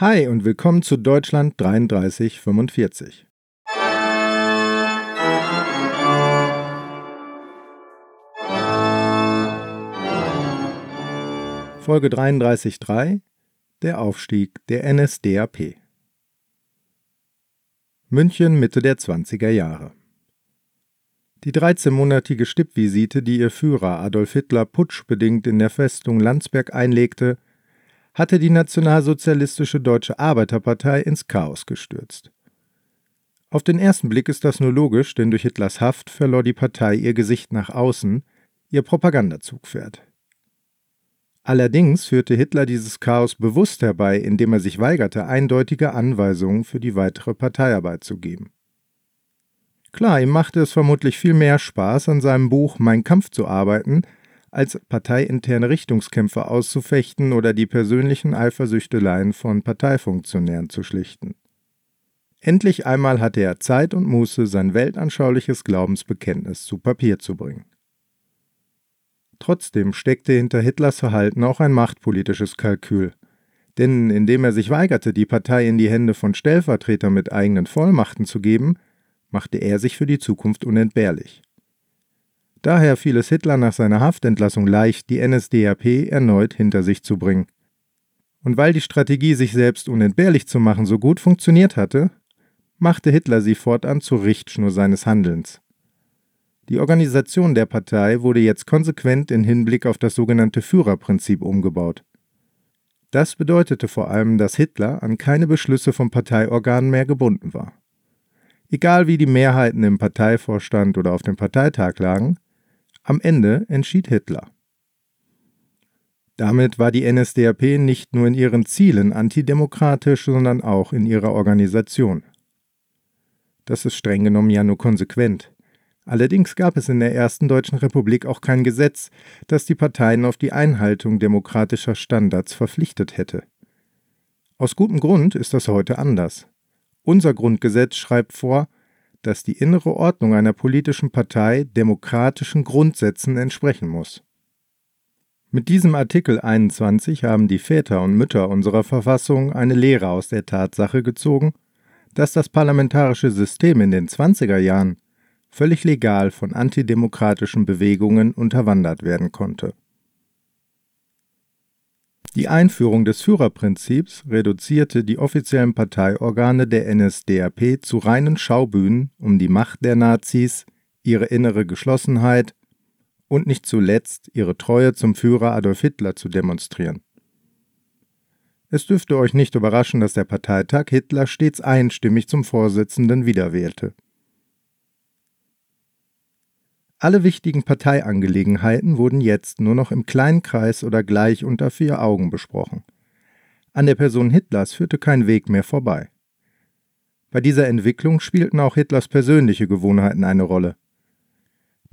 Hi und willkommen zu Deutschland 3345. Folge 33.3 Der Aufstieg der NSDAP München Mitte der 20er Jahre Die 13-monatige Stippvisite, die ihr Führer Adolf Hitler putschbedingt in der Festung Landsberg einlegte, hatte die Nationalsozialistische Deutsche Arbeiterpartei ins Chaos gestürzt. Auf den ersten Blick ist das nur logisch, denn durch Hitlers Haft verlor die Partei ihr Gesicht nach außen, ihr Propagandazugpferd. Allerdings führte Hitler dieses Chaos bewusst herbei, indem er sich weigerte, eindeutige Anweisungen für die weitere Parteiarbeit zu geben. Klar, ihm machte es vermutlich viel mehr Spaß, an seinem Buch Mein Kampf zu arbeiten, als parteiinterne Richtungskämpfe auszufechten oder die persönlichen Eifersüchteleien von Parteifunktionären zu schlichten. Endlich einmal hatte er Zeit und Muße, sein weltanschauliches Glaubensbekenntnis zu Papier zu bringen. Trotzdem steckte hinter Hitlers Verhalten auch ein machtpolitisches Kalkül. Denn indem er sich weigerte, die Partei in die Hände von Stellvertretern mit eigenen Vollmachten zu geben, machte er sich für die Zukunft unentbehrlich. Daher fiel es Hitler nach seiner Haftentlassung leicht, die NSDAP erneut hinter sich zu bringen. Und weil die Strategie, sich selbst unentbehrlich zu machen, so gut funktioniert hatte, machte Hitler sie fortan zur Richtschnur seines Handelns. Die Organisation der Partei wurde jetzt konsequent in Hinblick auf das sogenannte Führerprinzip umgebaut. Das bedeutete vor allem, dass Hitler an keine Beschlüsse von Parteiorganen mehr gebunden war. Egal wie die Mehrheiten im Parteivorstand oder auf dem Parteitag lagen, am Ende entschied Hitler. Damit war die NSDAP nicht nur in ihren Zielen antidemokratisch, sondern auch in ihrer Organisation. Das ist streng genommen ja nur konsequent. Allerdings gab es in der ersten deutschen Republik auch kein Gesetz, das die Parteien auf die Einhaltung demokratischer Standards verpflichtet hätte. Aus gutem Grund ist das heute anders. Unser Grundgesetz schreibt vor, dass die innere Ordnung einer politischen Partei demokratischen Grundsätzen entsprechen muss. Mit diesem Artikel 21 haben die Väter und Mütter unserer Verfassung eine Lehre aus der Tatsache gezogen, dass das parlamentarische System in den 20er Jahren völlig legal von antidemokratischen Bewegungen unterwandert werden konnte. Die Einführung des Führerprinzips reduzierte die offiziellen Parteiorgane der NSDAP zu reinen Schaubühnen, um die Macht der Nazis, ihre innere Geschlossenheit und nicht zuletzt ihre Treue zum Führer Adolf Hitler zu demonstrieren. Es dürfte euch nicht überraschen, dass der Parteitag Hitler stets einstimmig zum Vorsitzenden wiederwählte. Alle wichtigen Parteiangelegenheiten wurden jetzt nur noch im kleinen Kreis oder gleich unter vier Augen besprochen. An der Person Hitlers führte kein Weg mehr vorbei. Bei dieser Entwicklung spielten auch Hitlers persönliche Gewohnheiten eine Rolle.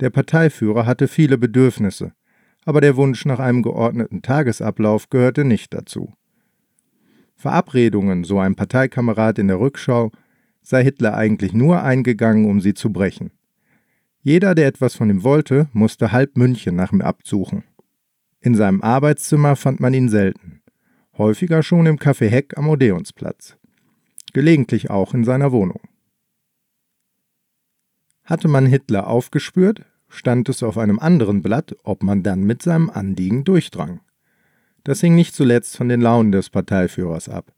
Der Parteiführer hatte viele Bedürfnisse, aber der Wunsch nach einem geordneten Tagesablauf gehörte nicht dazu. Verabredungen, so ein Parteikamerad in der Rückschau, sei Hitler eigentlich nur eingegangen, um sie zu brechen. Jeder, der etwas von ihm wollte, musste halb München nach ihm absuchen. In seinem Arbeitszimmer fand man ihn selten. Häufiger schon im Café Heck am Odeonsplatz. Gelegentlich auch in seiner Wohnung. Hatte man Hitler aufgespürt, stand es auf einem anderen Blatt, ob man dann mit seinem Anliegen durchdrang. Das hing nicht zuletzt von den Launen des Parteiführers ab.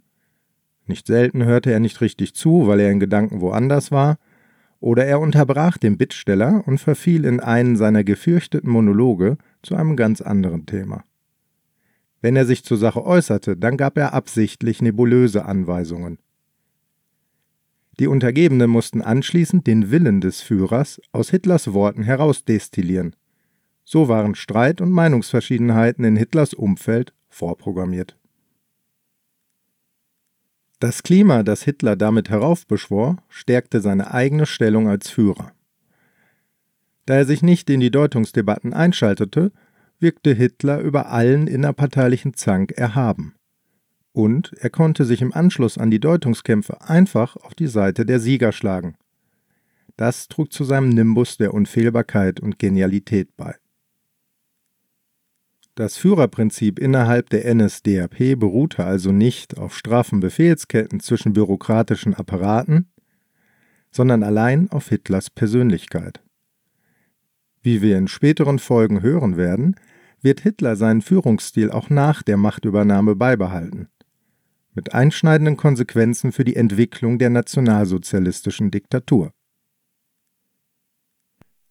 Nicht selten hörte er nicht richtig zu, weil er in Gedanken woanders war, oder er unterbrach den Bittsteller und verfiel in einen seiner gefürchteten Monologe zu einem ganz anderen Thema. Wenn er sich zur Sache äußerte, dann gab er absichtlich nebulöse Anweisungen. Die Untergebenen mussten anschließend den Willen des Führers aus Hitlers Worten herausdestillieren. So waren Streit und Meinungsverschiedenheiten in Hitlers Umfeld vorprogrammiert. Das Klima, das Hitler damit heraufbeschwor, stärkte seine eigene Stellung als Führer. Da er sich nicht in die Deutungsdebatten einschaltete, wirkte Hitler über allen innerparteilichen Zank erhaben. Und er konnte sich im Anschluss an die Deutungskämpfe einfach auf die Seite der Sieger schlagen. Das trug zu seinem Nimbus der Unfehlbarkeit und Genialität bei. Das Führerprinzip innerhalb der NSDAP beruhte also nicht auf straffen Befehlsketten zwischen bürokratischen Apparaten, sondern allein auf Hitlers Persönlichkeit. Wie wir in späteren Folgen hören werden, wird Hitler seinen Führungsstil auch nach der Machtübernahme beibehalten, mit einschneidenden Konsequenzen für die Entwicklung der nationalsozialistischen Diktatur.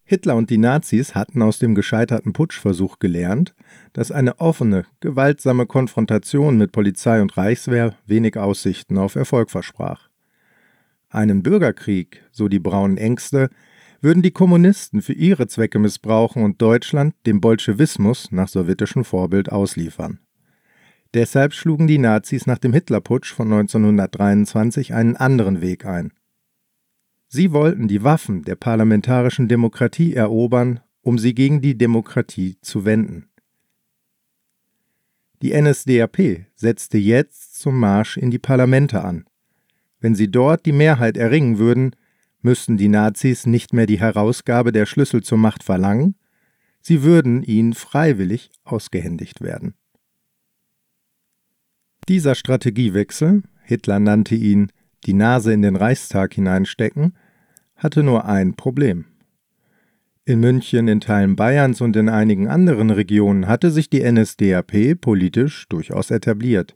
Hitler und die Nazis hatten aus dem gescheiterten Putschversuch gelernt, dass eine offene, gewaltsame Konfrontation mit Polizei und Reichswehr wenig Aussichten auf Erfolg versprach. Einen Bürgerkrieg, so die braunen Ängste, würden die Kommunisten für ihre Zwecke missbrauchen und Deutschland dem Bolschewismus nach sowjetischem Vorbild ausliefern. Deshalb schlugen die Nazis nach dem Hitlerputsch von 1923 einen anderen Weg ein. Sie wollten die Waffen der parlamentarischen Demokratie erobern, um sie gegen die Demokratie zu wenden. Die NSDAP setzte jetzt zum Marsch in die Parlamente an. Wenn sie dort die Mehrheit erringen würden, müssten die Nazis nicht mehr die Herausgabe der Schlüssel zur Macht verlangen, sie würden ihnen freiwillig ausgehändigt werden. Dieser Strategiewechsel, Hitler nannte ihn die Nase in den Reichstag hineinstecken, hatte nur ein Problem. In München, in Teilen Bayerns und in einigen anderen Regionen hatte sich die NSDAP politisch durchaus etabliert.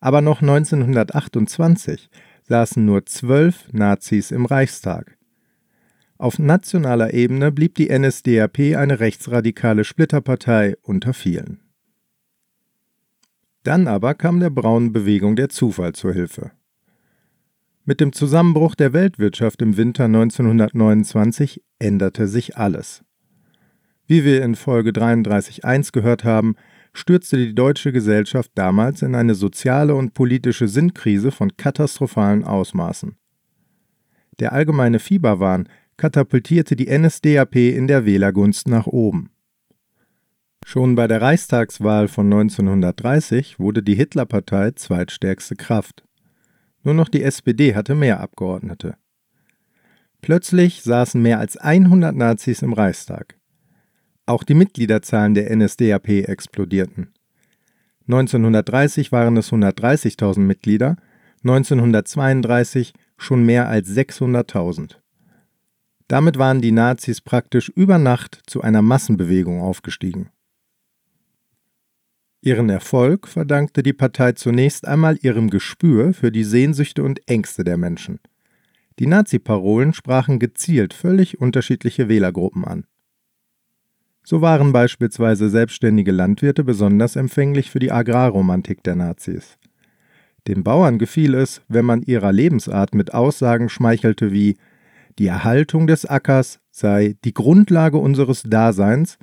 Aber noch 1928 saßen nur zwölf Nazis im Reichstag. Auf nationaler Ebene blieb die NSDAP eine rechtsradikale Splitterpartei unter vielen. Dann aber kam der braunen Bewegung der Zufall zur Hilfe. Mit dem Zusammenbruch der Weltwirtschaft im Winter 1929 änderte sich alles. Wie wir in Folge 33.1 gehört haben, stürzte die deutsche Gesellschaft damals in eine soziale und politische Sinnkrise von katastrophalen Ausmaßen. Der allgemeine Fieberwahn katapultierte die NSDAP in der Wählergunst nach oben. Schon bei der Reichstagswahl von 1930 wurde die Hitlerpartei zweitstärkste Kraft. Nur noch die SPD hatte mehr Abgeordnete. Plötzlich saßen mehr als 100 Nazis im Reichstag. Auch die Mitgliederzahlen der NSDAP explodierten. 1930 waren es 130.000 Mitglieder, 1932 schon mehr als 600.000. Damit waren die Nazis praktisch über Nacht zu einer Massenbewegung aufgestiegen. Ihren Erfolg verdankte die Partei zunächst einmal ihrem Gespür für die Sehnsüchte und Ängste der Menschen. Die Nazi-Parolen sprachen gezielt völlig unterschiedliche Wählergruppen an. So waren beispielsweise selbstständige Landwirte besonders empfänglich für die Agrarromantik der Nazis. Den Bauern gefiel es, wenn man ihrer Lebensart mit Aussagen schmeichelte wie die Erhaltung des Ackers sei die Grundlage unseres Daseins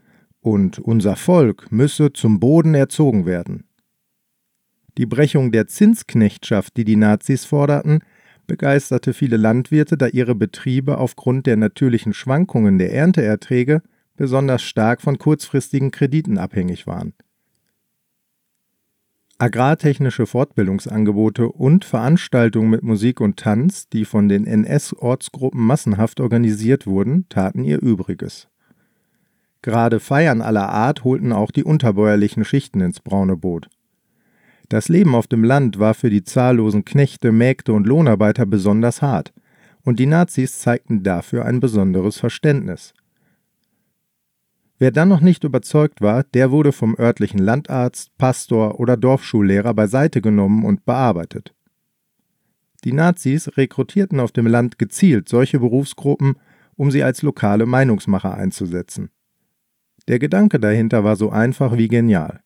und unser Volk müsse zum Boden erzogen werden. Die Brechung der Zinsknechtschaft, die die Nazis forderten, begeisterte viele Landwirte, da ihre Betriebe aufgrund der natürlichen Schwankungen der Ernteerträge besonders stark von kurzfristigen Krediten abhängig waren. Agrartechnische Fortbildungsangebote und Veranstaltungen mit Musik und Tanz, die von den NS-Ortsgruppen massenhaft organisiert wurden, taten ihr Übriges. Gerade Feiern aller Art holten auch die unterbäuerlichen Schichten ins braune Boot. Das Leben auf dem Land war für die zahllosen Knechte, Mägde und Lohnarbeiter besonders hart, und die Nazis zeigten dafür ein besonderes Verständnis. Wer dann noch nicht überzeugt war, der wurde vom örtlichen Landarzt, Pastor oder Dorfschullehrer beiseite genommen und bearbeitet. Die Nazis rekrutierten auf dem Land gezielt solche Berufsgruppen, um sie als lokale Meinungsmacher einzusetzen. Der Gedanke dahinter war so einfach wie genial.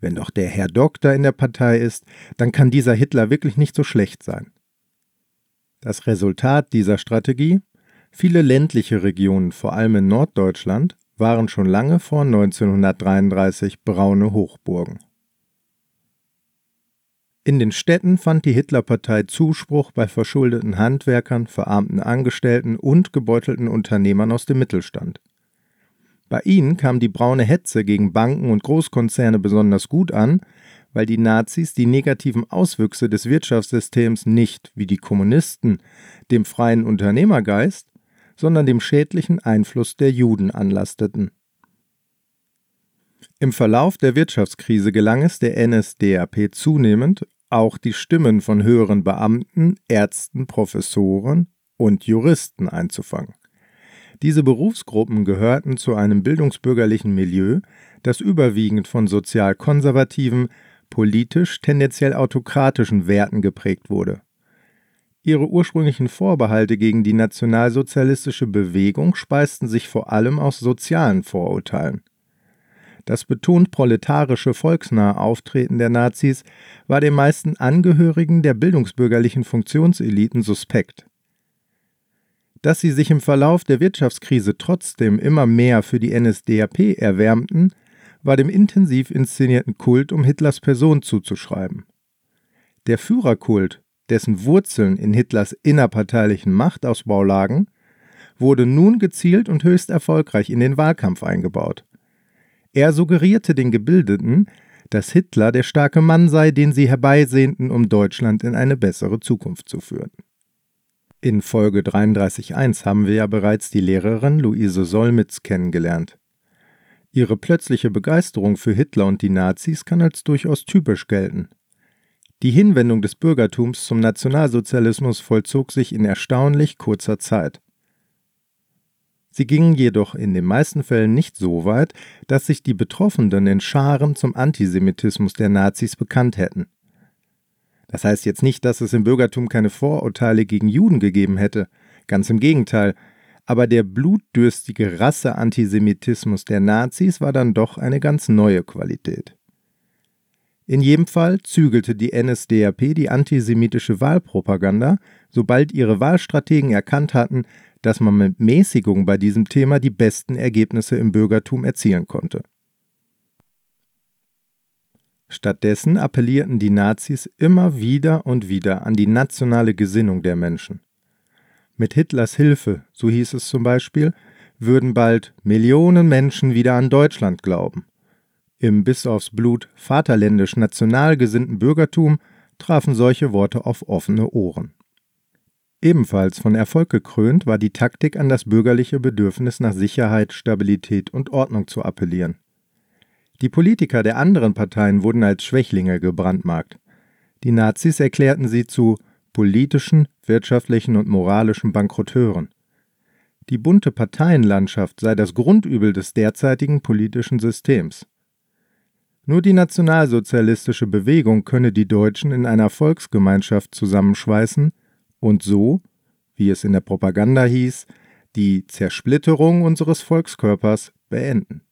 Wenn doch der Herr Doktor in der Partei ist, dann kann dieser Hitler wirklich nicht so schlecht sein. Das Resultat dieser Strategie? Viele ländliche Regionen, vor allem in Norddeutschland, waren schon lange vor 1933 braune Hochburgen. In den Städten fand die Hitlerpartei Zuspruch bei verschuldeten Handwerkern, verarmten Angestellten und gebeutelten Unternehmern aus dem Mittelstand. Bei ihnen kam die braune Hetze gegen Banken und Großkonzerne besonders gut an, weil die Nazis die negativen Auswüchse des Wirtschaftssystems nicht, wie die Kommunisten, dem freien Unternehmergeist, sondern dem schädlichen Einfluss der Juden anlasteten. Im Verlauf der Wirtschaftskrise gelang es der NSDAP zunehmend, auch die Stimmen von höheren Beamten, Ärzten, Professoren und Juristen einzufangen. Diese Berufsgruppen gehörten zu einem bildungsbürgerlichen Milieu, das überwiegend von sozial konservativen, politisch tendenziell autokratischen Werten geprägt wurde. Ihre ursprünglichen Vorbehalte gegen die nationalsozialistische Bewegung speisten sich vor allem aus sozialen Vorurteilen. Das betont proletarische, volksnahe Auftreten der Nazis war den meisten Angehörigen der bildungsbürgerlichen Funktionseliten suspekt. Dass sie sich im Verlauf der Wirtschaftskrise trotzdem immer mehr für die NSDAP erwärmten, war dem intensiv inszenierten Kult um Hitlers Person zuzuschreiben. Der Führerkult, dessen Wurzeln in Hitlers innerparteilichen Machtausbau lagen, wurde nun gezielt und höchst erfolgreich in den Wahlkampf eingebaut. Er suggerierte den Gebildeten, dass Hitler der starke Mann sei, den sie herbeisehnten, um Deutschland in eine bessere Zukunft zu führen. In Folge 33.1 haben wir ja bereits die Lehrerin Luise Solmitz kennengelernt. Ihre plötzliche Begeisterung für Hitler und die Nazis kann als durchaus typisch gelten. Die Hinwendung des Bürgertums zum Nationalsozialismus vollzog sich in erstaunlich kurzer Zeit. Sie gingen jedoch in den meisten Fällen nicht so weit, dass sich die Betroffenen in Scharen zum Antisemitismus der Nazis bekannt hätten. Das heißt jetzt nicht, dass es im Bürgertum keine Vorurteile gegen Juden gegeben hätte, ganz im Gegenteil, aber der blutdürstige Rasseantisemitismus der Nazis war dann doch eine ganz neue Qualität. In jedem Fall zügelte die NSDAP die antisemitische Wahlpropaganda, sobald ihre Wahlstrategen erkannt hatten, dass man mit Mäßigung bei diesem Thema die besten Ergebnisse im Bürgertum erzielen konnte. Stattdessen appellierten die Nazis immer wieder und wieder an die nationale Gesinnung der Menschen. Mit Hitlers Hilfe, so hieß es zum Beispiel, würden bald Millionen Menschen wieder an Deutschland glauben. Im bis aufs Blut vaterländisch national gesinnten Bürgertum trafen solche Worte auf offene Ohren. Ebenfalls von Erfolg gekrönt war die Taktik, an das bürgerliche Bedürfnis nach Sicherheit, Stabilität und Ordnung zu appellieren. Die Politiker der anderen Parteien wurden als Schwächlinge gebrandmarkt. Die Nazis erklärten sie zu politischen, wirtschaftlichen und moralischen Bankrotteuren. Die bunte Parteienlandschaft sei das Grundübel des derzeitigen politischen Systems. Nur die nationalsozialistische Bewegung könne die Deutschen in einer Volksgemeinschaft zusammenschweißen, und so, wie es in der Propaganda hieß, die Zersplitterung unseres Volkskörpers beenden.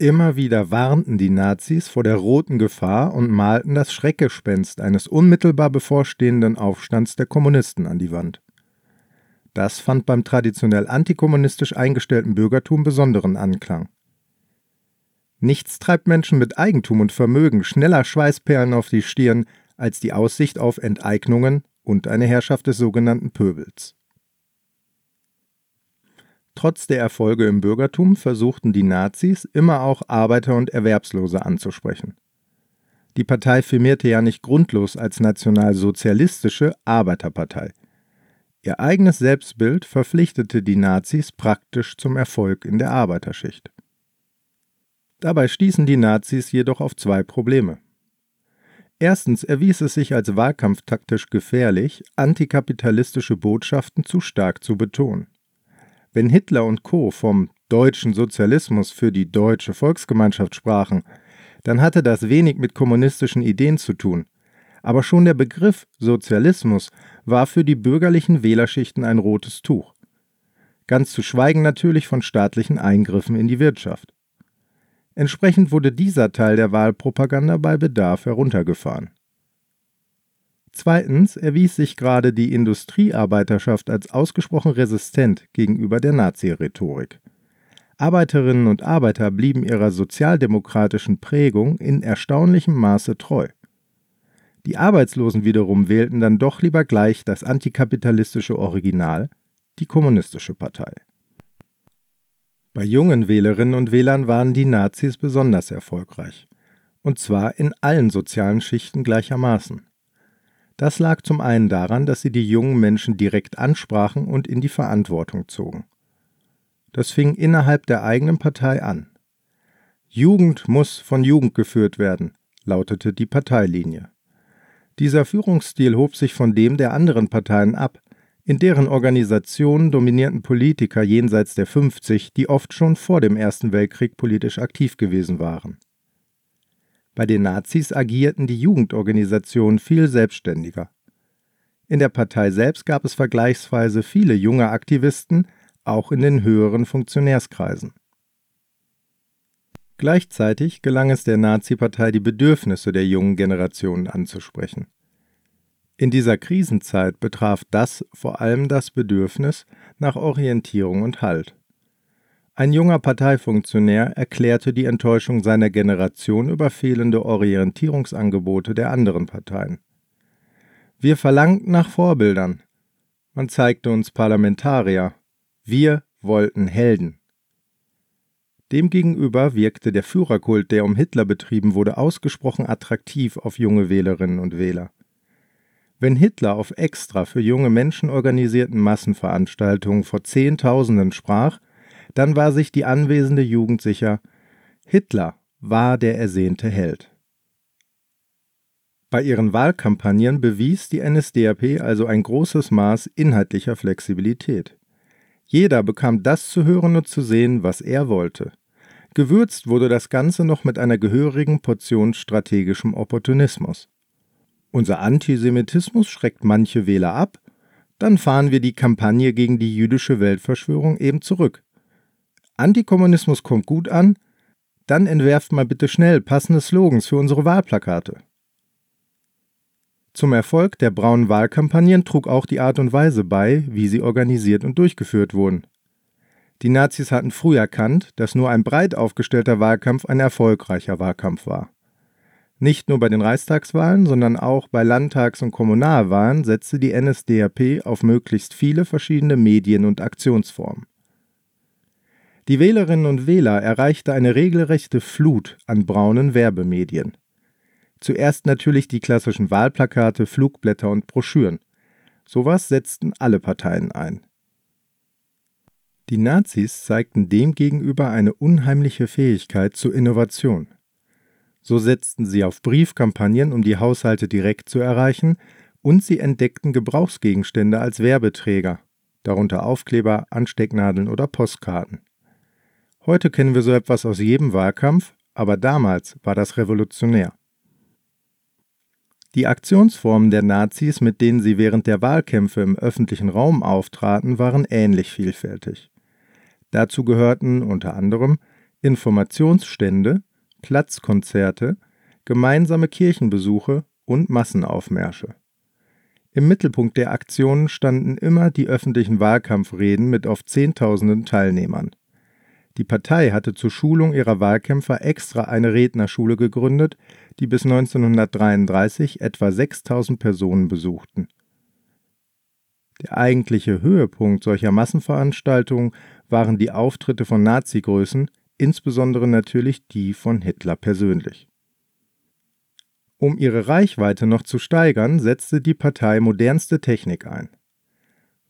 Immer wieder warnten die Nazis vor der roten Gefahr und malten das Schreckgespenst eines unmittelbar bevorstehenden Aufstands der Kommunisten an die Wand. Das fand beim traditionell antikommunistisch eingestellten Bürgertum besonderen Anklang. Nichts treibt Menschen mit Eigentum und Vermögen schneller Schweißperlen auf die Stirn als die Aussicht auf Enteignungen und eine Herrschaft des sogenannten Pöbels. Trotz der Erfolge im Bürgertum versuchten die Nazis immer auch Arbeiter und Erwerbslose anzusprechen. Die Partei firmierte ja nicht grundlos als nationalsozialistische Arbeiterpartei. Ihr eigenes Selbstbild verpflichtete die Nazis praktisch zum Erfolg in der Arbeiterschicht. Dabei stießen die Nazis jedoch auf zwei Probleme. Erstens erwies es sich als wahlkampftaktisch gefährlich, antikapitalistische Botschaften zu stark zu betonen. Wenn Hitler und Co. vom deutschen Sozialismus für die deutsche Volksgemeinschaft sprachen, dann hatte das wenig mit kommunistischen Ideen zu tun. Aber schon der Begriff Sozialismus war für die bürgerlichen Wählerschichten ein rotes Tuch. Ganz zu schweigen natürlich von staatlichen Eingriffen in die Wirtschaft. Entsprechend wurde dieser Teil der Wahlpropaganda bei Bedarf heruntergefahren. Zweitens erwies sich gerade die Industriearbeiterschaft als ausgesprochen resistent gegenüber der Nazi-Rhetorik. Arbeiterinnen und Arbeiter blieben ihrer sozialdemokratischen Prägung in erstaunlichem Maße treu. Die Arbeitslosen wiederum wählten dann doch lieber gleich das antikapitalistische Original, die Kommunistische Partei. Bei jungen Wählerinnen und Wählern waren die Nazis besonders erfolgreich, und zwar in allen sozialen Schichten gleichermaßen. Das lag zum einen daran, dass sie die jungen Menschen direkt ansprachen und in die Verantwortung zogen. Das fing innerhalb der eigenen Partei an. Jugend muss von Jugend geführt werden, lautete die Parteilinie. Dieser Führungsstil hob sich von dem der anderen Parteien ab, in deren Organisationen dominierten Politiker jenseits der 50, die oft schon vor dem Ersten Weltkrieg politisch aktiv gewesen waren. Bei den Nazis agierten die Jugendorganisationen viel selbstständiger. In der Partei selbst gab es vergleichsweise viele junge Aktivisten, auch in den höheren Funktionärskreisen. Gleichzeitig gelang es der Nazi-Partei, die Bedürfnisse der jungen Generationen anzusprechen. In dieser Krisenzeit betraf das vor allem das Bedürfnis nach Orientierung und Halt. Ein junger Parteifunktionär erklärte die Enttäuschung seiner Generation über fehlende Orientierungsangebote der anderen Parteien. Wir verlangten nach Vorbildern. Man zeigte uns Parlamentarier. Wir wollten Helden. Demgegenüber wirkte der Führerkult, der um Hitler betrieben wurde, ausgesprochen attraktiv auf junge Wählerinnen und Wähler. Wenn Hitler auf extra für junge Menschen organisierten Massenveranstaltungen vor Zehntausenden sprach, dann war sich die anwesende Jugend sicher, Hitler war der ersehnte Held. Bei ihren Wahlkampagnen bewies die NSDAP also ein großes Maß inhaltlicher Flexibilität. Jeder bekam das zu hören und zu sehen, was er wollte. Gewürzt wurde das Ganze noch mit einer gehörigen Portion strategischem Opportunismus. Unser Antisemitismus schreckt manche Wähler ab, dann fahren wir die Kampagne gegen die jüdische Weltverschwörung eben zurück. Antikommunismus kommt gut an, dann entwerft mal bitte schnell passende Slogans für unsere Wahlplakate. Zum Erfolg der braunen Wahlkampagnen trug auch die Art und Weise bei, wie sie organisiert und durchgeführt wurden. Die Nazis hatten früh erkannt, dass nur ein breit aufgestellter Wahlkampf ein erfolgreicher Wahlkampf war. Nicht nur bei den Reichstagswahlen, sondern auch bei Landtags- und Kommunalwahlen setzte die NSDAP auf möglichst viele verschiedene Medien und Aktionsformen. Die Wählerinnen und Wähler erreichte eine regelrechte Flut an braunen Werbemedien. Zuerst natürlich die klassischen Wahlplakate, Flugblätter und Broschüren. Sowas setzten alle Parteien ein. Die Nazis zeigten demgegenüber eine unheimliche Fähigkeit zur Innovation. So setzten sie auf Briefkampagnen, um die Haushalte direkt zu erreichen, und sie entdeckten Gebrauchsgegenstände als Werbeträger, darunter Aufkleber, Anstecknadeln oder Postkarten. Heute kennen wir so etwas aus jedem Wahlkampf, aber damals war das revolutionär. Die Aktionsformen der Nazis, mit denen sie während der Wahlkämpfe im öffentlichen Raum auftraten, waren ähnlich vielfältig. Dazu gehörten unter anderem Informationsstände, Platzkonzerte, gemeinsame Kirchenbesuche und Massenaufmärsche. Im Mittelpunkt der Aktionen standen immer die öffentlichen Wahlkampfreden mit oft Zehntausenden Teilnehmern. Die Partei hatte zur Schulung ihrer Wahlkämpfer extra eine Rednerschule gegründet, die bis 1933 etwa 6000 Personen besuchten. Der eigentliche Höhepunkt solcher Massenveranstaltungen waren die Auftritte von Nazi-Größen, insbesondere natürlich die von Hitler persönlich. Um ihre Reichweite noch zu steigern, setzte die Partei modernste Technik ein.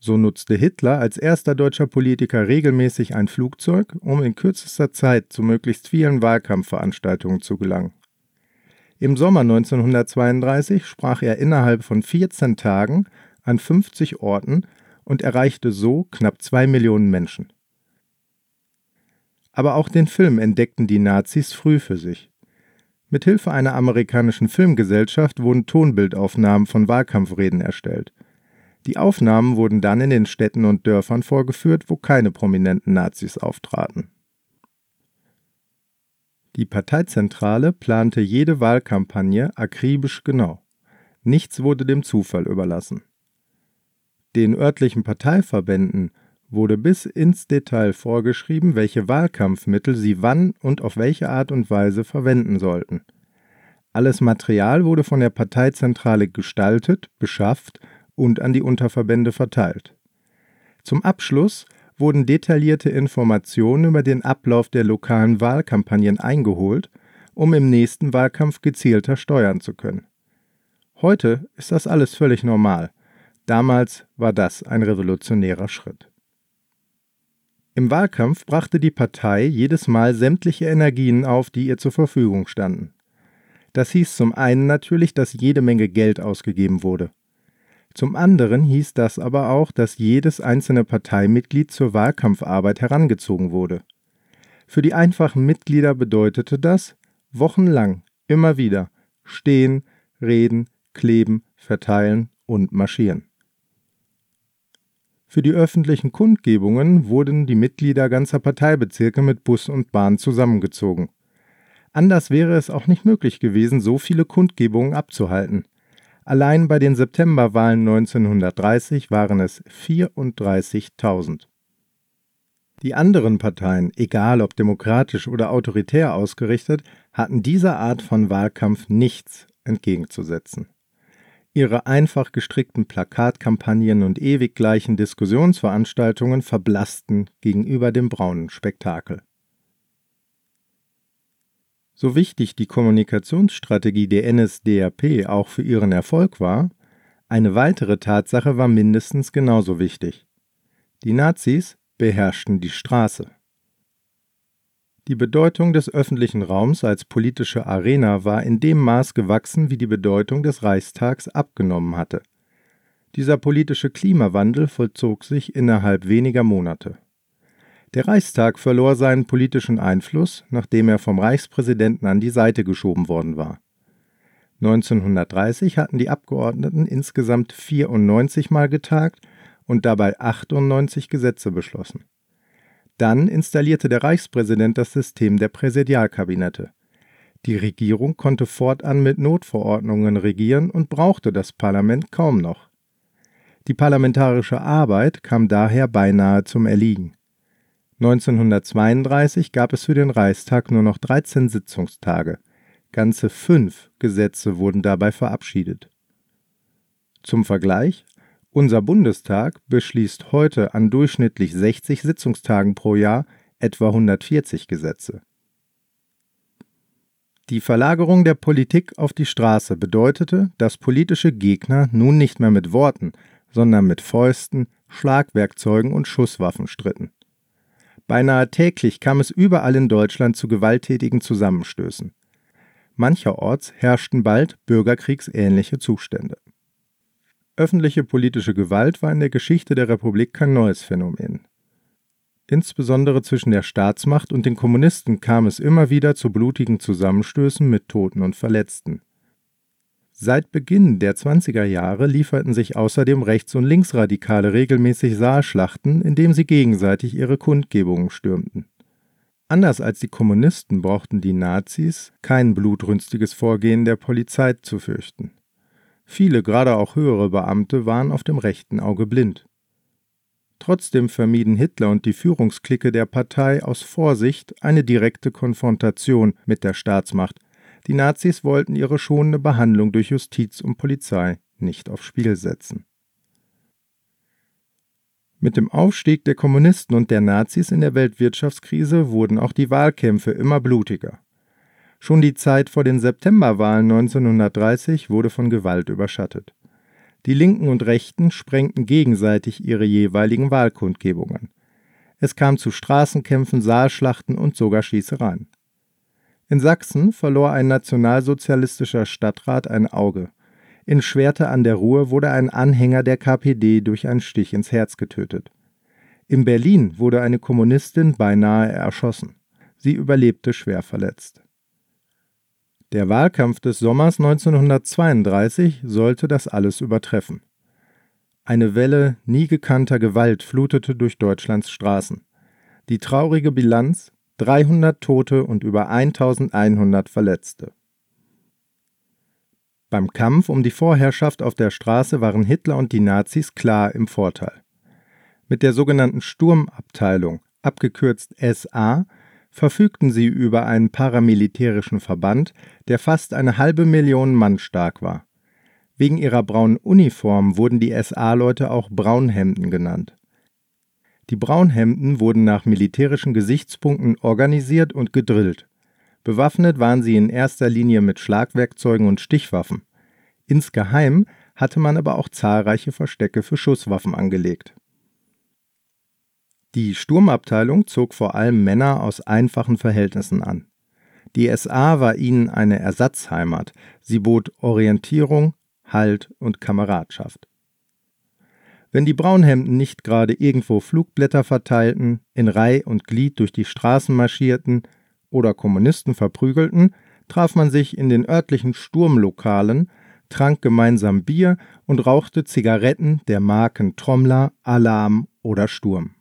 So nutzte Hitler als erster deutscher Politiker regelmäßig ein Flugzeug, um in kürzester Zeit zu möglichst vielen Wahlkampfveranstaltungen zu gelangen. Im Sommer 1932 sprach er innerhalb von 14 Tagen an 50 Orten und erreichte so knapp zwei Millionen Menschen. Aber auch den Film entdeckten die Nazis früh für sich. Mit Hilfe einer amerikanischen Filmgesellschaft wurden Tonbildaufnahmen von Wahlkampfreden erstellt. Die Aufnahmen wurden dann in den Städten und Dörfern vorgeführt, wo keine prominenten Nazis auftraten. Die Parteizentrale plante jede Wahlkampagne akribisch genau. Nichts wurde dem Zufall überlassen. Den örtlichen Parteiverbänden wurde bis ins Detail vorgeschrieben, welche Wahlkampfmittel sie wann und auf welche Art und Weise verwenden sollten. Alles Material wurde von der Parteizentrale gestaltet, beschafft und an die Unterverbände verteilt. Zum Abschluss wurden detaillierte Informationen über den Ablauf der lokalen Wahlkampagnen eingeholt, um im nächsten Wahlkampf gezielter steuern zu können. Heute ist das alles völlig normal. Damals war das ein revolutionärer Schritt. Im Wahlkampf brachte die Partei jedes Mal sämtliche Energien auf, die ihr zur Verfügung standen. Das hieß zum einen natürlich, dass jede Menge Geld ausgegeben wurde. Zum anderen hieß das aber auch, dass jedes einzelne Parteimitglied zur Wahlkampfarbeit herangezogen wurde. Für die einfachen Mitglieder bedeutete das wochenlang, immer wieder, stehen, reden, kleben, verteilen und marschieren. Für die öffentlichen Kundgebungen wurden die Mitglieder ganzer Parteibezirke mit Bus und Bahn zusammengezogen. Anders wäre es auch nicht möglich gewesen, so viele Kundgebungen abzuhalten. Allein bei den Septemberwahlen 1930 waren es 34.000. Die anderen Parteien, egal ob demokratisch oder autoritär ausgerichtet, hatten dieser Art von Wahlkampf nichts entgegenzusetzen. Ihre einfach gestrickten Plakatkampagnen und ewig gleichen Diskussionsveranstaltungen verblassten gegenüber dem braunen Spektakel. So wichtig die Kommunikationsstrategie der NSDAP auch für ihren Erfolg war, eine weitere Tatsache war mindestens genauso wichtig. Die Nazis beherrschten die Straße. Die Bedeutung des öffentlichen Raums als politische Arena war in dem Maß gewachsen, wie die Bedeutung des Reichstags abgenommen hatte. Dieser politische Klimawandel vollzog sich innerhalb weniger Monate. Der Reichstag verlor seinen politischen Einfluss, nachdem er vom Reichspräsidenten an die Seite geschoben worden war. 1930 hatten die Abgeordneten insgesamt 94 Mal getagt und dabei 98 Gesetze beschlossen. Dann installierte der Reichspräsident das System der Präsidialkabinette. Die Regierung konnte fortan mit Notverordnungen regieren und brauchte das Parlament kaum noch. Die parlamentarische Arbeit kam daher beinahe zum Erliegen. 1932 gab es für den Reichstag nur noch 13 Sitzungstage. Ganze fünf Gesetze wurden dabei verabschiedet. Zum Vergleich, unser Bundestag beschließt heute an durchschnittlich 60 Sitzungstagen pro Jahr etwa 140 Gesetze. Die Verlagerung der Politik auf die Straße bedeutete, dass politische Gegner nun nicht mehr mit Worten, sondern mit Fäusten, Schlagwerkzeugen und Schusswaffen stritten. Beinahe täglich kam es überall in Deutschland zu gewalttätigen Zusammenstößen. Mancherorts herrschten bald bürgerkriegsähnliche Zustände. Öffentliche politische Gewalt war in der Geschichte der Republik kein neues Phänomen. Insbesondere zwischen der Staatsmacht und den Kommunisten kam es immer wieder zu blutigen Zusammenstößen mit Toten und Verletzten. Seit Beginn der 20er Jahre lieferten sich außerdem Rechts- und Linksradikale regelmäßig Saalschlachten, indem sie gegenseitig ihre Kundgebungen stürmten. Anders als die Kommunisten brauchten die Nazis kein blutrünstiges Vorgehen der Polizei zu fürchten. Viele, gerade auch höhere Beamte, waren auf dem rechten Auge blind. Trotzdem vermieden Hitler und die Führungsklicke der Partei aus Vorsicht eine direkte Konfrontation mit der Staatsmacht. Die Nazis wollten ihre schonende Behandlung durch Justiz und Polizei nicht aufs Spiel setzen. Mit dem Aufstieg der Kommunisten und der Nazis in der Weltwirtschaftskrise wurden auch die Wahlkämpfe immer blutiger. Schon die Zeit vor den Septemberwahlen 1930 wurde von Gewalt überschattet. Die Linken und Rechten sprengten gegenseitig ihre jeweiligen Wahlkundgebungen. Es kam zu Straßenkämpfen, Saalschlachten und sogar Schießereien. In Sachsen verlor ein nationalsozialistischer Stadtrat ein Auge. In Schwerte an der Ruhr wurde ein Anhänger der KPD durch einen Stich ins Herz getötet. In Berlin wurde eine Kommunistin beinahe erschossen. Sie überlebte schwer verletzt. Der Wahlkampf des Sommers 1932 sollte das alles übertreffen. Eine Welle nie gekannter Gewalt flutete durch Deutschlands Straßen. Die traurige Bilanz 300 Tote und über 1100 Verletzte. Beim Kampf um die Vorherrschaft auf der Straße waren Hitler und die Nazis klar im Vorteil. Mit der sogenannten Sturmabteilung, abgekürzt SA, verfügten sie über einen paramilitärischen Verband, der fast eine halbe Million Mann stark war. Wegen ihrer braunen Uniform wurden die SA-Leute auch Braunhemden genannt. Die Braunhemden wurden nach militärischen Gesichtspunkten organisiert und gedrillt. Bewaffnet waren sie in erster Linie mit Schlagwerkzeugen und Stichwaffen. Insgeheim hatte man aber auch zahlreiche Verstecke für Schusswaffen angelegt Die Sturmabteilung zog vor allem Männer aus einfachen Verhältnissen an. Die SA war ihnen eine Ersatzheimat, sie bot Orientierung, Halt und Kameradschaft. Wenn die Braunhemden nicht gerade irgendwo Flugblätter verteilten, in Reih und Glied durch die Straßen marschierten oder Kommunisten verprügelten, traf man sich in den örtlichen Sturmlokalen, trank gemeinsam Bier und rauchte Zigaretten der Marken Trommler, Alarm oder Sturm.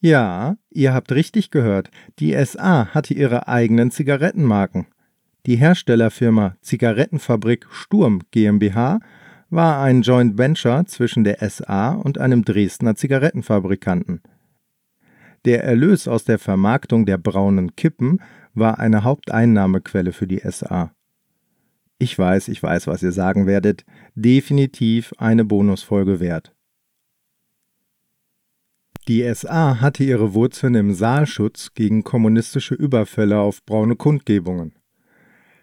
Ja, ihr habt richtig gehört, die SA hatte ihre eigenen Zigarettenmarken. Die Herstellerfirma Zigarettenfabrik Sturm GmbH war ein Joint Venture zwischen der SA und einem Dresdner Zigarettenfabrikanten. Der Erlös aus der Vermarktung der braunen Kippen war eine Haupteinnahmequelle für die SA. Ich weiß, ich weiß, was ihr sagen werdet, definitiv eine Bonusfolge wert. Die SA hatte ihre Wurzeln im Saalschutz gegen kommunistische Überfälle auf braune Kundgebungen.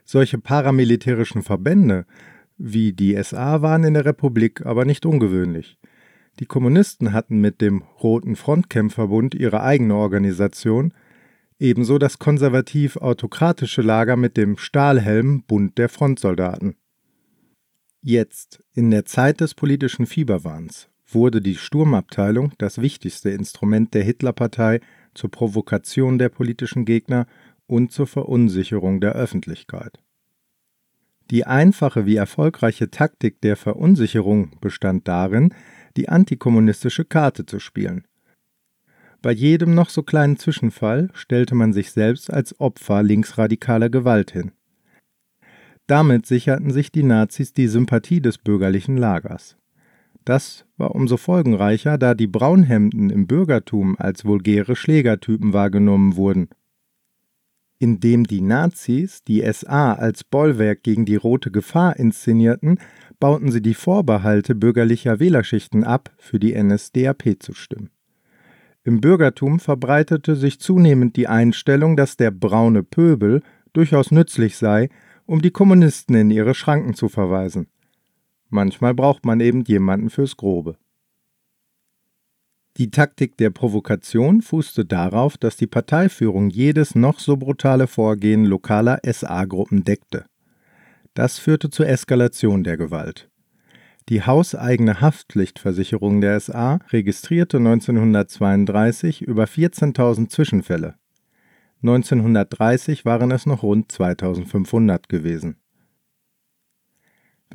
Solche paramilitärischen Verbände wie die SA waren in der Republik aber nicht ungewöhnlich. Die Kommunisten hatten mit dem Roten Frontkämpferbund ihre eigene Organisation, ebenso das konservativ-autokratische Lager mit dem Stahlhelm Bund der Frontsoldaten. Jetzt, in der Zeit des politischen Fieberwahns, wurde die Sturmabteilung das wichtigste Instrument der Hitlerpartei zur Provokation der politischen Gegner und zur Verunsicherung der Öffentlichkeit. Die einfache wie erfolgreiche Taktik der Verunsicherung bestand darin, die antikommunistische Karte zu spielen. Bei jedem noch so kleinen Zwischenfall stellte man sich selbst als Opfer linksradikaler Gewalt hin. Damit sicherten sich die Nazis die Sympathie des bürgerlichen Lagers. Das war umso folgenreicher, da die Braunhemden im Bürgertum als vulgäre Schlägertypen wahrgenommen wurden. Indem die Nazis die SA als Bollwerk gegen die rote Gefahr inszenierten, bauten sie die Vorbehalte bürgerlicher Wählerschichten ab, für die NSDAP zu stimmen. Im Bürgertum verbreitete sich zunehmend die Einstellung, dass der braune Pöbel durchaus nützlich sei, um die Kommunisten in ihre Schranken zu verweisen. Manchmal braucht man eben jemanden fürs Grobe. Die Taktik der Provokation fußte darauf, dass die Parteiführung jedes noch so brutale Vorgehen lokaler SA-Gruppen deckte. Das führte zur Eskalation der Gewalt. Die hauseigene Haftpflichtversicherung der SA registrierte 1932 über 14.000 Zwischenfälle. 1930 waren es noch rund 2500 gewesen.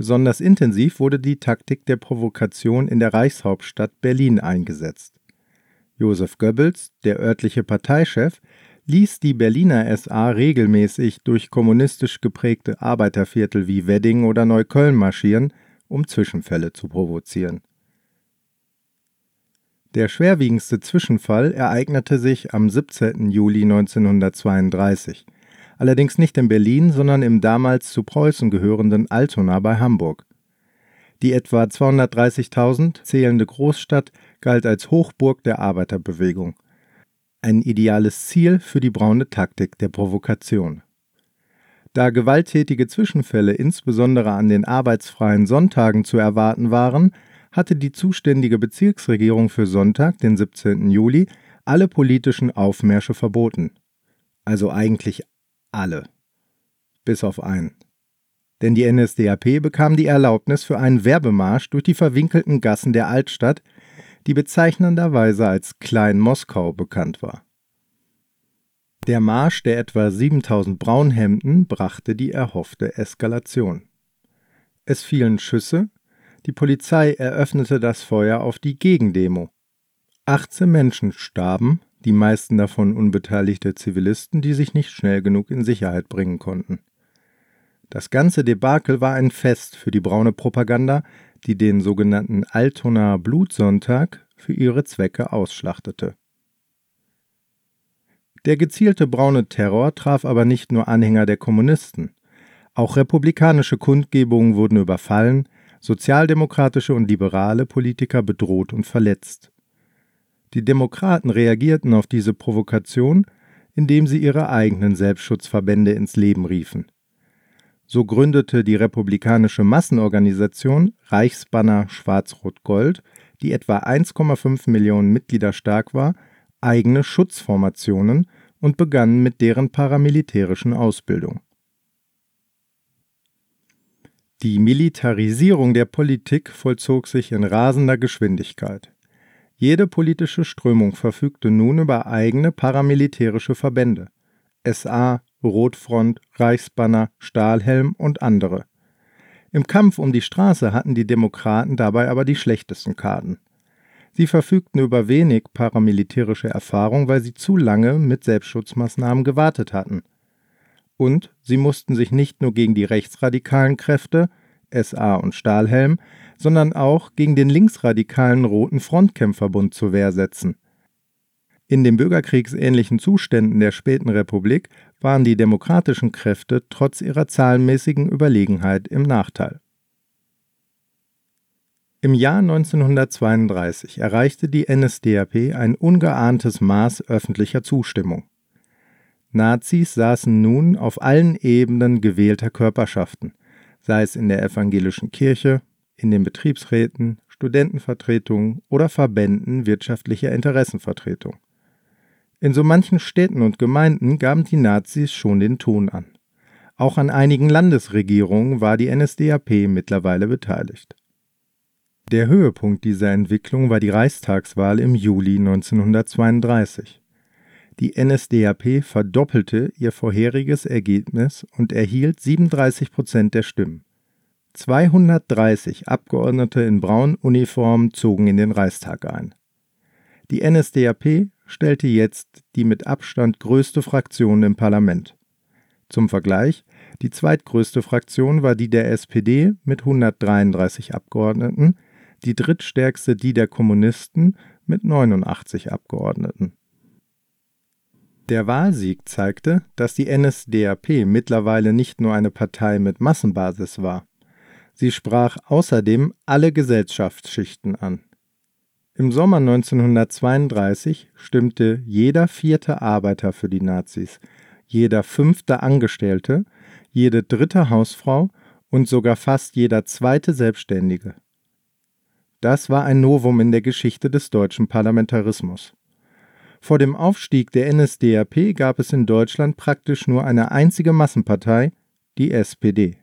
Besonders intensiv wurde die Taktik der Provokation in der Reichshauptstadt Berlin eingesetzt. Josef Goebbels, der örtliche Parteichef, ließ die Berliner SA regelmäßig durch kommunistisch geprägte Arbeiterviertel wie Wedding oder Neukölln marschieren, um Zwischenfälle zu provozieren. Der schwerwiegendste Zwischenfall ereignete sich am 17. Juli 1932 allerdings nicht in Berlin, sondern im damals zu Preußen gehörenden Altona bei Hamburg. Die etwa 230.000 zählende Großstadt galt als Hochburg der Arbeiterbewegung. Ein ideales Ziel für die braune Taktik der Provokation. Da gewalttätige Zwischenfälle insbesondere an den arbeitsfreien Sonntagen zu erwarten waren, hatte die zuständige Bezirksregierung für Sonntag, den 17. Juli, alle politischen Aufmärsche verboten. Also eigentlich alle. Bis auf einen. Denn die NSDAP bekam die Erlaubnis für einen Werbemarsch durch die verwinkelten Gassen der Altstadt, die bezeichnenderweise als Klein Moskau bekannt war. Der Marsch der etwa 7000 Braunhemden brachte die erhoffte Eskalation. Es fielen Schüsse, die Polizei eröffnete das Feuer auf die Gegendemo. 18 Menschen starben, die meisten davon unbeteiligte Zivilisten, die sich nicht schnell genug in Sicherheit bringen konnten. Das ganze Debakel war ein Fest für die braune Propaganda, die den sogenannten Altonaer Blutsonntag für ihre Zwecke ausschlachtete. Der gezielte braune Terror traf aber nicht nur Anhänger der Kommunisten. Auch republikanische Kundgebungen wurden überfallen, sozialdemokratische und liberale Politiker bedroht und verletzt. Die Demokraten reagierten auf diese Provokation, indem sie ihre eigenen Selbstschutzverbände ins Leben riefen. So gründete die republikanische Massenorganisation Reichsbanner Schwarz-Rot-Gold, die etwa 1,5 Millionen Mitglieder stark war, eigene Schutzformationen und begannen mit deren paramilitärischen Ausbildung. Die Militarisierung der Politik vollzog sich in rasender Geschwindigkeit. Jede politische Strömung verfügte nun über eigene paramilitärische Verbände SA, Rotfront, Reichsbanner, Stahlhelm und andere. Im Kampf um die Straße hatten die Demokraten dabei aber die schlechtesten Karten. Sie verfügten über wenig paramilitärische Erfahrung, weil sie zu lange mit Selbstschutzmaßnahmen gewartet hatten. Und sie mussten sich nicht nur gegen die rechtsradikalen Kräfte, SA und Stahlhelm, sondern auch gegen den linksradikalen Roten Frontkämpferbund zur Wehr setzen. In den bürgerkriegsähnlichen Zuständen der späten Republik waren die demokratischen Kräfte trotz ihrer zahlenmäßigen Überlegenheit im Nachteil. Im Jahr 1932 erreichte die NSDAP ein ungeahntes Maß öffentlicher Zustimmung. Nazis saßen nun auf allen Ebenen gewählter Körperschaften, sei es in der evangelischen Kirche, in den Betriebsräten, Studentenvertretungen oder Verbänden wirtschaftlicher Interessenvertretung. In so manchen Städten und Gemeinden gaben die Nazis schon den Ton an. Auch an einigen Landesregierungen war die NSDAP mittlerweile beteiligt. Der Höhepunkt dieser Entwicklung war die Reichstagswahl im Juli 1932. Die NSDAP verdoppelte ihr vorheriges Ergebnis und erhielt 37 Prozent der Stimmen. 230 Abgeordnete in braunen Uniformen zogen in den Reichstag ein. Die NSDAP stellte jetzt die mit Abstand größte Fraktion im Parlament. Zum Vergleich, die zweitgrößte Fraktion war die der SPD mit 133 Abgeordneten, die drittstärkste die der Kommunisten mit 89 Abgeordneten. Der Wahlsieg zeigte, dass die NSDAP mittlerweile nicht nur eine Partei mit Massenbasis war. Sie sprach außerdem alle Gesellschaftsschichten an. Im Sommer 1932 stimmte jeder vierte Arbeiter für die Nazis, jeder fünfte Angestellte, jede dritte Hausfrau und sogar fast jeder zweite Selbstständige. Das war ein Novum in der Geschichte des deutschen Parlamentarismus. Vor dem Aufstieg der NSDAP gab es in Deutschland praktisch nur eine einzige Massenpartei, die SPD.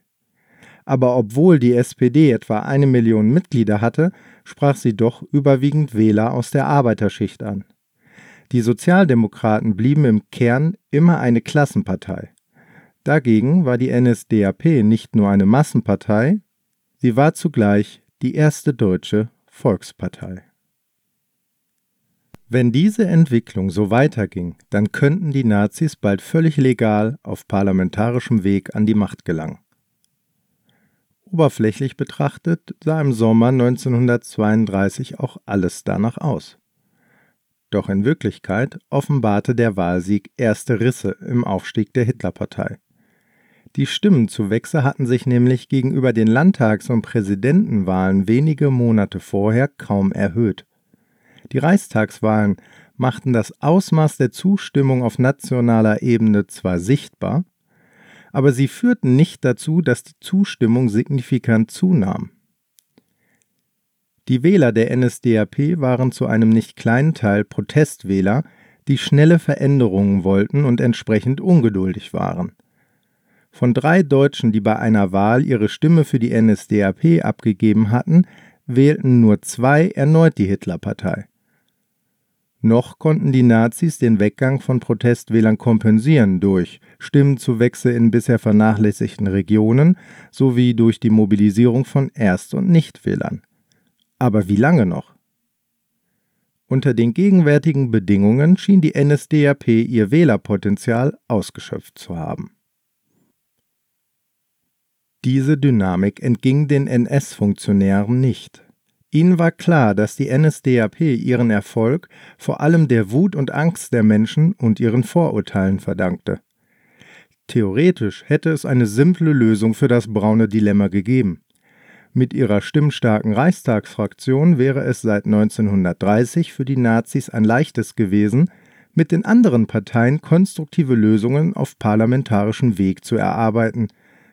Aber obwohl die SPD etwa eine Million Mitglieder hatte, sprach sie doch überwiegend Wähler aus der Arbeiterschicht an. Die Sozialdemokraten blieben im Kern immer eine Klassenpartei. Dagegen war die NSDAP nicht nur eine Massenpartei, sie war zugleich die erste deutsche Volkspartei. Wenn diese Entwicklung so weiterging, dann könnten die Nazis bald völlig legal auf parlamentarischem Weg an die Macht gelangen. Oberflächlich betrachtet sah im Sommer 1932 auch alles danach aus. Doch in Wirklichkeit offenbarte der Wahlsieg erste Risse im Aufstieg der Hitlerpartei. Die Stimmenzuwächse hatten sich nämlich gegenüber den Landtags- und Präsidentenwahlen wenige Monate vorher kaum erhöht. Die Reichstagswahlen machten das Ausmaß der Zustimmung auf nationaler Ebene zwar sichtbar, aber sie führten nicht dazu, dass die Zustimmung signifikant zunahm. Die Wähler der NSDAP waren zu einem nicht kleinen Teil Protestwähler, die schnelle Veränderungen wollten und entsprechend ungeduldig waren. Von drei Deutschen, die bei einer Wahl ihre Stimme für die NSDAP abgegeben hatten, wählten nur zwei erneut die Hitlerpartei. Noch konnten die Nazis den Weggang von Protestwählern kompensieren durch Stimmenzuwächse in bisher vernachlässigten Regionen sowie durch die Mobilisierung von Erst- und Nichtwählern. Aber wie lange noch? Unter den gegenwärtigen Bedingungen schien die NSDAP ihr Wählerpotenzial ausgeschöpft zu haben. Diese Dynamik entging den NS-Funktionären nicht. Ihnen war klar, dass die NSDAP ihren Erfolg vor allem der Wut und Angst der Menschen und ihren Vorurteilen verdankte. Theoretisch hätte es eine simple Lösung für das braune Dilemma gegeben. Mit ihrer stimmstarken Reichstagsfraktion wäre es seit 1930 für die Nazis ein leichtes gewesen, mit den anderen Parteien konstruktive Lösungen auf parlamentarischem Weg zu erarbeiten,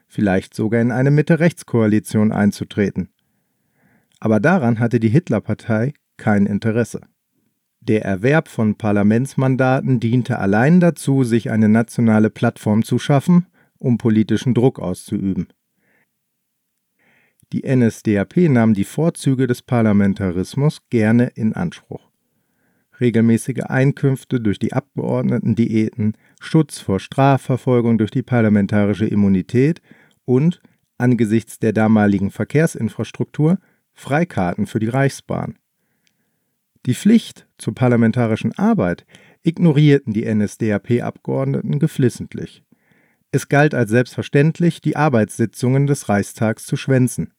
vielleicht sogar in eine Mitte-Rechts-Koalition einzutreten. Aber daran hatte die Hitlerpartei kein Interesse. Der Erwerb von Parlamentsmandaten diente allein dazu, sich eine nationale Plattform zu schaffen, um politischen Druck auszuüben. Die NSDAP nahm die Vorzüge des Parlamentarismus gerne in Anspruch. Regelmäßige Einkünfte durch die Abgeordnetendiäten, Schutz vor Strafverfolgung durch die parlamentarische Immunität und, angesichts der damaligen Verkehrsinfrastruktur, Freikarten für die Reichsbahn. Die Pflicht zur parlamentarischen Arbeit ignorierten die NSDAP-Abgeordneten geflissentlich. Es galt als selbstverständlich, die Arbeitssitzungen des Reichstags zu schwänzen.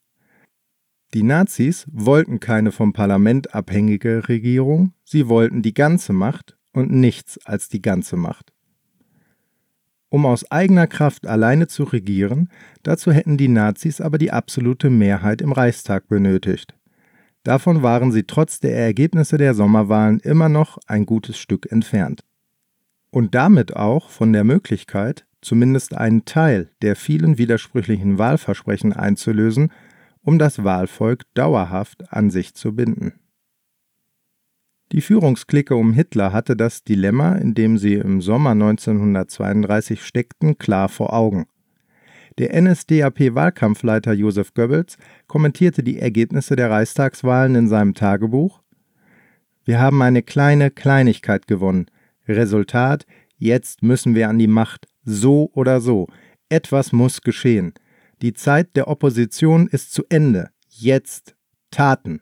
Die Nazis wollten keine vom Parlament abhängige Regierung, sie wollten die ganze Macht und nichts als die ganze Macht. Um aus eigener Kraft alleine zu regieren, dazu hätten die Nazis aber die absolute Mehrheit im Reichstag benötigt. Davon waren sie trotz der Ergebnisse der Sommerwahlen immer noch ein gutes Stück entfernt. Und damit auch von der Möglichkeit, zumindest einen Teil der vielen widersprüchlichen Wahlversprechen einzulösen, um das Wahlvolk dauerhaft an sich zu binden. Die Führungsklicke um Hitler hatte das Dilemma, in dem sie im Sommer 1932 steckten, klar vor Augen. Der NSDAP-Wahlkampfleiter Josef Goebbels kommentierte die Ergebnisse der Reichstagswahlen in seinem Tagebuch Wir haben eine kleine Kleinigkeit gewonnen. Resultat, jetzt müssen wir an die Macht, so oder so. Etwas muss geschehen. Die Zeit der Opposition ist zu Ende. Jetzt Taten.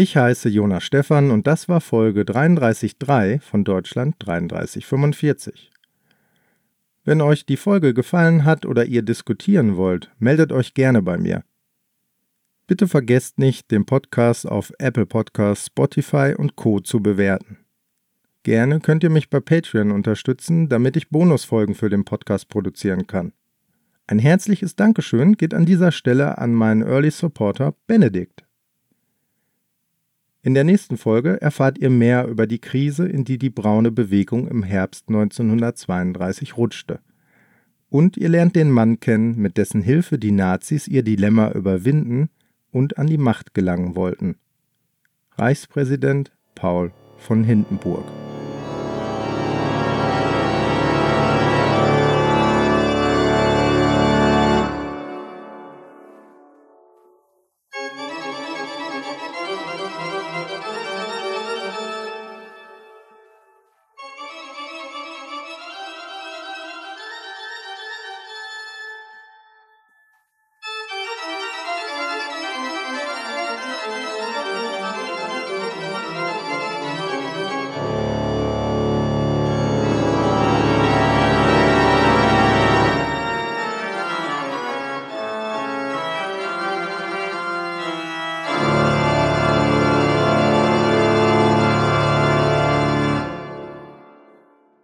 Ich heiße Jonas Stephan und das war Folge 33.3 von Deutschland 3345. Wenn euch die Folge gefallen hat oder ihr diskutieren wollt, meldet euch gerne bei mir. Bitte vergesst nicht, den Podcast auf Apple Podcasts, Spotify und Co. zu bewerten. Gerne könnt ihr mich bei Patreon unterstützen, damit ich Bonusfolgen für den Podcast produzieren kann. Ein herzliches Dankeschön geht an dieser Stelle an meinen Early Supporter Benedikt. In der nächsten Folge erfahrt ihr mehr über die Krise, in die die braune Bewegung im Herbst 1932 rutschte. Und ihr lernt den Mann kennen, mit dessen Hilfe die Nazis ihr Dilemma überwinden und an die Macht gelangen wollten. Reichspräsident Paul von Hindenburg.